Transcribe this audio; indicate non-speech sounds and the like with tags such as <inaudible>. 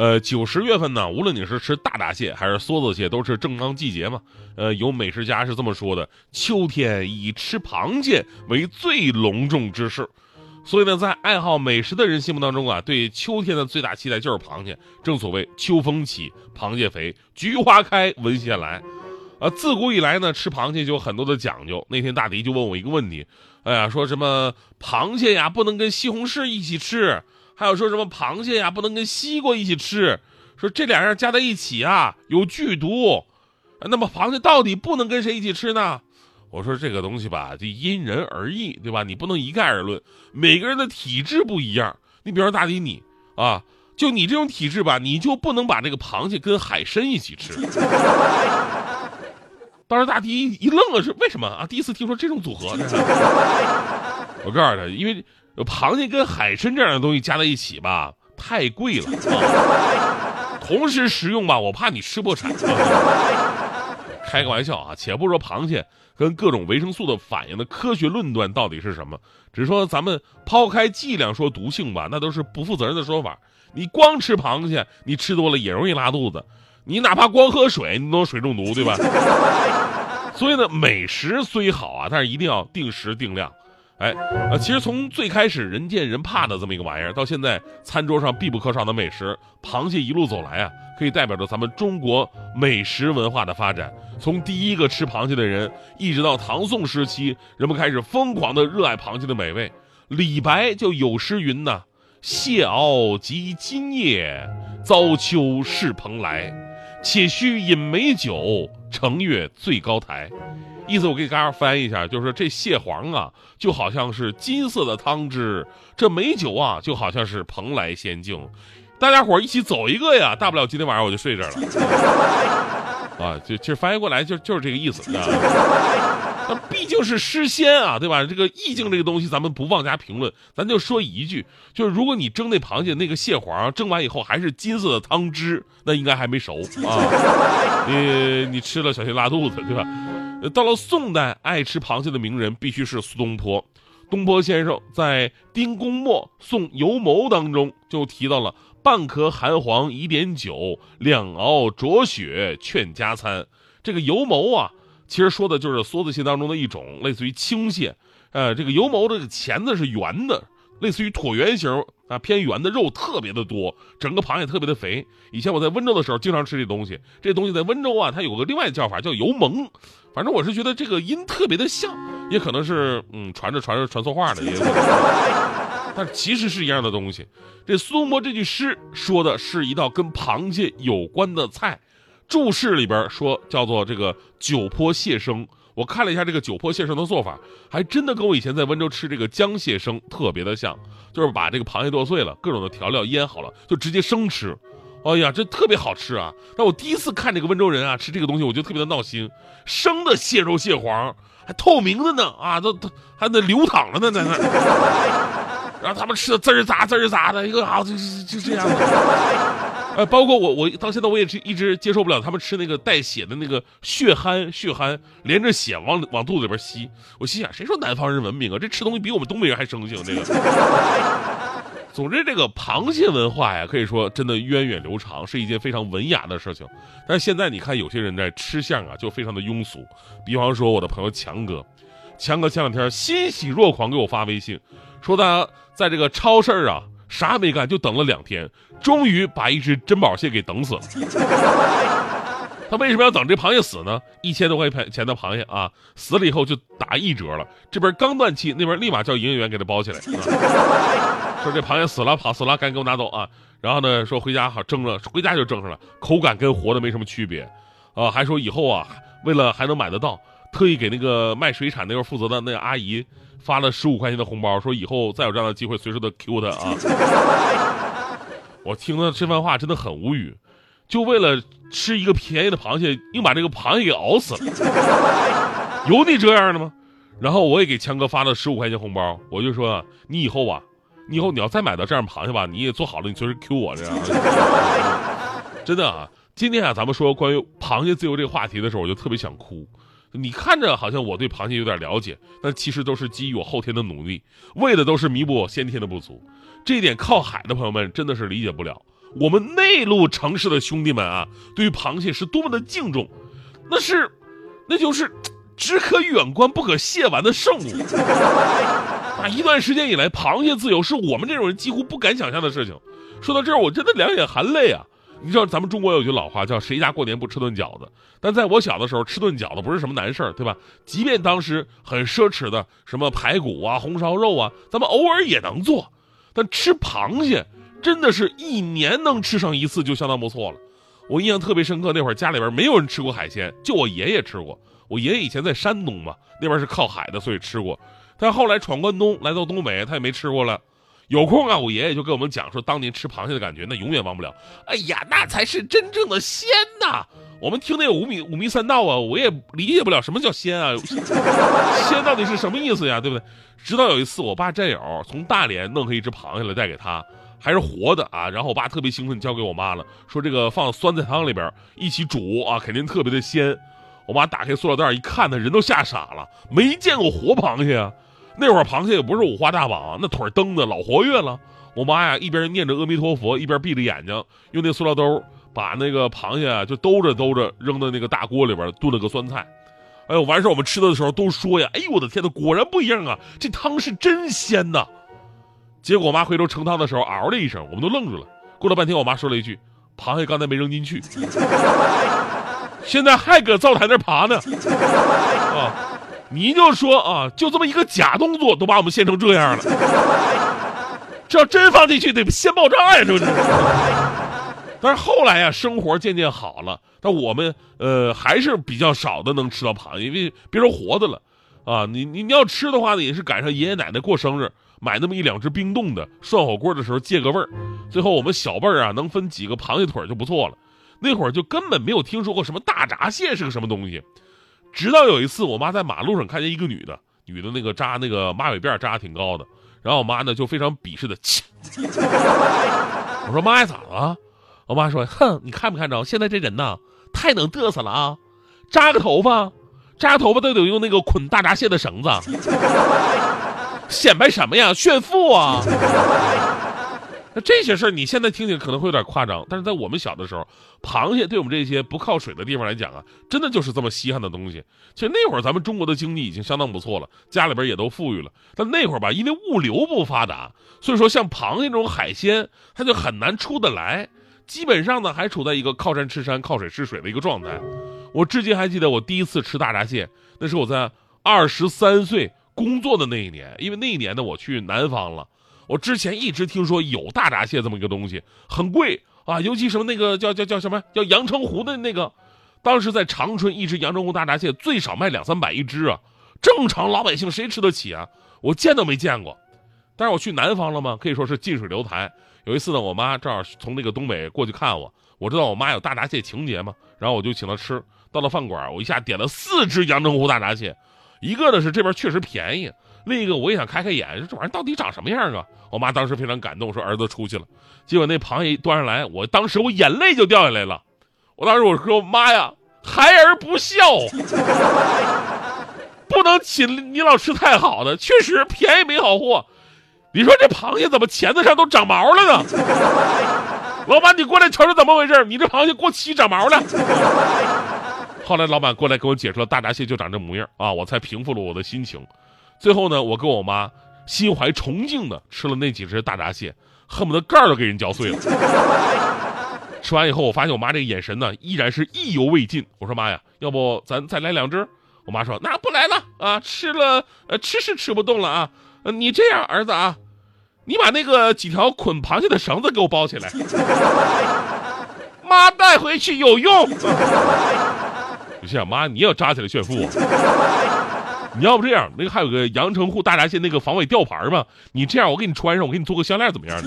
呃，九十月份呢，无论你是吃大闸蟹还是梭子蟹，都是正当季节嘛。呃，有美食家是这么说的：秋天以吃螃蟹为最隆重之事。所以呢，在爱好美食的人心目当中啊，对秋天的最大期待就是螃蟹。正所谓秋风起，螃蟹肥，菊花开，闻蟹来。啊，自古以来呢，吃螃蟹就有很多的讲究。那天大迪就问我一个问题，哎呀，说什么螃蟹呀不能跟西红柿一起吃，还有说什么螃蟹呀不能跟西瓜一起吃，说这两样加在一起啊有剧毒。那么螃蟹到底不能跟谁一起吃呢？我说这个东西吧，就因人而异，对吧？你不能一概而论，每个人的体质不一样。你比如说大迪你啊，就你这种体质吧，你就不能把这个螃蟹跟海参一起吃。当时大迪一愣啊，是为什么啊？第一次听说这种组合。我告诉他，因为螃蟹跟海参这样的东西加在一起吧，太贵了啊。<laughs> 同时食用吧，我怕你吃破产。<laughs> 开个玩笑啊，且不说螃蟹跟各种维生素的反应的科学论断到底是什么，只是说咱们抛开剂量说毒性吧，那都是不负责任的说法。你光吃螃蟹，你吃多了也容易拉肚子。你哪怕光喝水，你都能水中毒，对吧？<laughs> 所以呢，美食虽好啊，但是一定要定时定量。哎，呃，其实从最开始人见人怕的这么一个玩意儿，到现在餐桌上必不可少的美食，螃蟹一路走来啊，可以代表着咱们中国美食文化的发展。从第一个吃螃蟹的人，一直到唐宋时期，人们开始疯狂的热爱螃蟹的美味。李白就有诗云呐：“蟹螯及今夜，遭秋是蓬莱。且须饮美酒，乘月最高台。”意思我给大家翻译一下，就是这蟹黄啊，就好像是金色的汤汁；这美酒啊，就好像是蓬莱仙境。大家伙一起走一个呀，大不了今天晚上我就睡这儿了。<laughs> 啊，就其实翻译过来就就是这个意思。啊那 <laughs> 毕竟是诗仙啊，对吧？这个意境这个东西，咱们不妄加评论，咱就说一句，就是如果你蒸那螃蟹那个蟹黄蒸完以后还是金色的汤汁，那应该还没熟 <laughs> 啊。你你吃了小心拉肚子，对吧？到了宋代，爱吃螃蟹的名人必须是苏东坡。东坡先生在《丁公墨送游谋》当中就提到了“半壳寒黄一点酒，两熬浊雪劝加餐”。这个游谋啊，其实说的就是梭子蟹当中的一种，类似于青蟹。呃，这个油谋的钳子是圆的。类似于椭圆形啊，偏圆的肉特别的多，整个螃蟹特别的肥。以前我在温州的时候经常吃这东西，这东西在温州啊，它有个另外的叫法叫油蒙，反正我是觉得这个音特别的像，也可能是嗯传着传着传错话的，也有可能，但其实是一样的东西。这苏东坡这句诗说的是一道跟螃蟹有关的菜，注释里边说叫做这个酒坡蟹生。我看了一下这个酒粕蟹生的做法，还真的跟我以前在温州吃这个江蟹生特别的像，就是把这个螃蟹剁碎了，各种的调料腌好了，就直接生吃。哎呀，这特别好吃啊！但我第一次看这个温州人啊吃这个东西，我就特别的闹心。生的蟹肉蟹黄还透明的呢，啊，都都还在流淌着呢，在那。<laughs> 然后他们吃的滋儿咋滋儿咋的，一个好就就这样。呃，包括我，我到现在我也是一直接受不了他们吃那个带血的那个血蚶，血蚶连着血往往肚子里边吸。我心想，谁说南方人文明啊？这吃东西比我们东北人还生性。这个，<laughs> 总之，这个螃蟹文化呀，可以说真的源远流长，是一件非常文雅的事情。但是现在你看，有些人在吃相啊，就非常的庸俗。比方说我的朋友强哥，强哥前两天欣喜若狂给我发微信，说他在这个超市啊。啥也没干就等了两天，终于把一只珍宝蟹给等死了。他为什么要等这螃蟹死呢？一千多块钱钱的螃蟹啊，死了以后就打一折了。这边刚断气，那边立马叫营业员给他包起来，说这螃蟹死了，跑死了，赶紧给我拿走啊！然后呢，说回家好蒸了，回家就蒸上了，口感跟活的没什么区别，啊，还说以后啊，为了还能买得到。特意给那个卖水产那块负责的那个阿姨发了十五块钱的红包，说以后再有这样的机会，随时都 Q 他啊！<laughs> 我听了这番话真的很无语，就为了吃一个便宜的螃蟹，硬把这个螃蟹给熬死了。有你这样的吗？然后我也给强哥发了十五块钱红包，我就说你以后啊，你以后你要再买到这样螃蟹吧，你也做好了，你随时 Q 我这样。<laughs> 真的啊，今天啊，咱们说关于螃蟹自由这个话题的时候，我就特别想哭。你看着好像我对螃蟹有点了解，但其实都是基于我后天的努力，为的都是弥补我先天的不足。这一点靠海的朋友们真的是理解不了。我们内陆城市的兄弟们啊，对于螃蟹是多么的敬重，那是，那就是只可远观不可亵玩的圣物。啊，一段时间以来，螃蟹自由是我们这种人几乎不敢想象的事情。说到这儿，我真的两眼含泪啊。你知道咱们中国有句老话叫“谁家过年不吃顿饺子”，但在我小的时候，吃顿饺子不是什么难事儿，对吧？即便当时很奢侈的什么排骨啊、红烧肉啊，咱们偶尔也能做。但吃螃蟹，真的是一年能吃上一次就相当不错了。我印象特别深刻，那会儿家里边没有人吃过海鲜，就我爷爷吃过。我爷爷以前在山东嘛，那边是靠海的，所以吃过。但后来闯关东来到东北，他也没吃过了。有空啊，我爷爷就跟我们讲说，当年吃螃蟹的感觉，那永远忘不了。哎呀，那才是真正的鲜呐！我们听那五迷五迷三道啊，我也理解不了什么叫鲜啊，<laughs> 鲜到底是什么意思呀？对不对？直到有一次，我爸战友从大连弄回一只螃蟹来带给他，还是活的啊。然后我爸特别兴奋，交给我妈了，说这个放酸菜汤里边一起煮啊，肯定特别的鲜。我妈打开塑料袋一看，那人都吓傻了，没见过活螃蟹啊。那会儿螃蟹也不是五花大绑，那腿蹬的老活跃了。我妈呀，一边念着阿弥陀佛，一边闭着眼睛，用那塑料兜把那个螃蟹啊就兜着兜着扔到那个大锅里边炖了个酸菜。哎呦，完事我们吃的时候都说呀，哎呦我的天呐，果然不一样啊，这汤是真鲜呐。结果我妈回头盛汤的时候，嗷的一声，我们都愣住了。过了半天，我妈说了一句：“螃蟹刚才没扔进去，<laughs> 现在还搁灶台那爬呢。”啊。你就说啊，就这么一个假动作，都把我们陷成这样了。这要真放进去，得先爆炸呀，是不是？但是后来呀，生活渐渐好了，但我们呃还是比较少的能吃到螃蟹，因为别说活的了，啊，你你你要吃的话呢，也是赶上爷爷奶奶过生日，买那么一两只冰冻的，涮火锅的时候借个味儿。最后我们小辈儿啊，能分几个螃蟹腿就不错了。那会儿就根本没有听说过什么大闸蟹是个什么东西。直到有一次，我妈在马路上看见一个女的，女的那个扎那个马尾辫扎的挺高的，然后我妈呢就非常鄙视的切。<laughs> 我说妈呀，咋了？我妈说，哼，你看没看着现在这人呐，太能嘚瑟了啊！扎个头发，扎个头发都得用那个捆大闸蟹的绳子，<laughs> 显摆什么呀？炫富啊！那这些事儿你现在听起来可能会有点夸张，但是在我们小的时候，螃蟹对我们这些不靠水的地方来讲啊，真的就是这么稀罕的东西。其实那会儿咱们中国的经济已经相当不错了，家里边也都富裕了。但那会儿吧，因为物流不发达，所以说像螃蟹这种海鲜，它就很难出得来。基本上呢，还处在一个靠山吃山、靠水吃水的一个状态。我至今还记得我第一次吃大闸蟹，那是我在二十三岁工作的那一年，因为那一年呢，我去南方了。我之前一直听说有大闸蟹这么一个东西，很贵啊，尤其什么那个叫叫叫什么叫阳澄湖的那个，当时在长春一只阳澄湖大闸蟹最少卖两三百一只啊，正常老百姓谁吃得起啊？我见都没见过。但是我去南方了吗？可以说是近水楼台。有一次呢，我妈正好从那个东北过去看我，我知道我妈有大闸蟹情节嘛，然后我就请她吃。到了饭馆，我一下点了四只阳澄湖大闸蟹，一个呢是这边确实便宜。另一个我也想开开眼，这玩意儿到底长什么样啊？我妈当时非常感动，说儿子出去了。结果那螃蟹端上来，我当时我眼泪就掉下来了。我当时我说妈呀，孩儿不孝，不能请你老吃太好的，确实便宜没好货。你说这螃蟹怎么钳子上都长毛了呢？老板，你过来瞅瞅怎么回事？你这螃蟹过期长毛了。后来老板过来给我解释了，大闸蟹就长这模样啊，我才平复了我的心情。最后呢，我跟我妈心怀崇敬的吃了那几只大闸蟹，恨不得盖儿都给人嚼碎了。<laughs> 吃完以后，我发现我妈这个眼神呢，依然是意犹未尽。我说妈呀，要不咱再来两只？我妈说那不来了啊，吃了呃吃是吃不动了啊。你这样儿子啊，你把那个几条捆螃蟹的绳子给我包起来，<laughs> 妈带回去有用。你想妈，你也要扎起来炫富啊？你要不这样，那个还有个阳澄湖大闸蟹那个防伪吊牌嘛？你这样，我给你穿上，我给你做个项链，怎么样？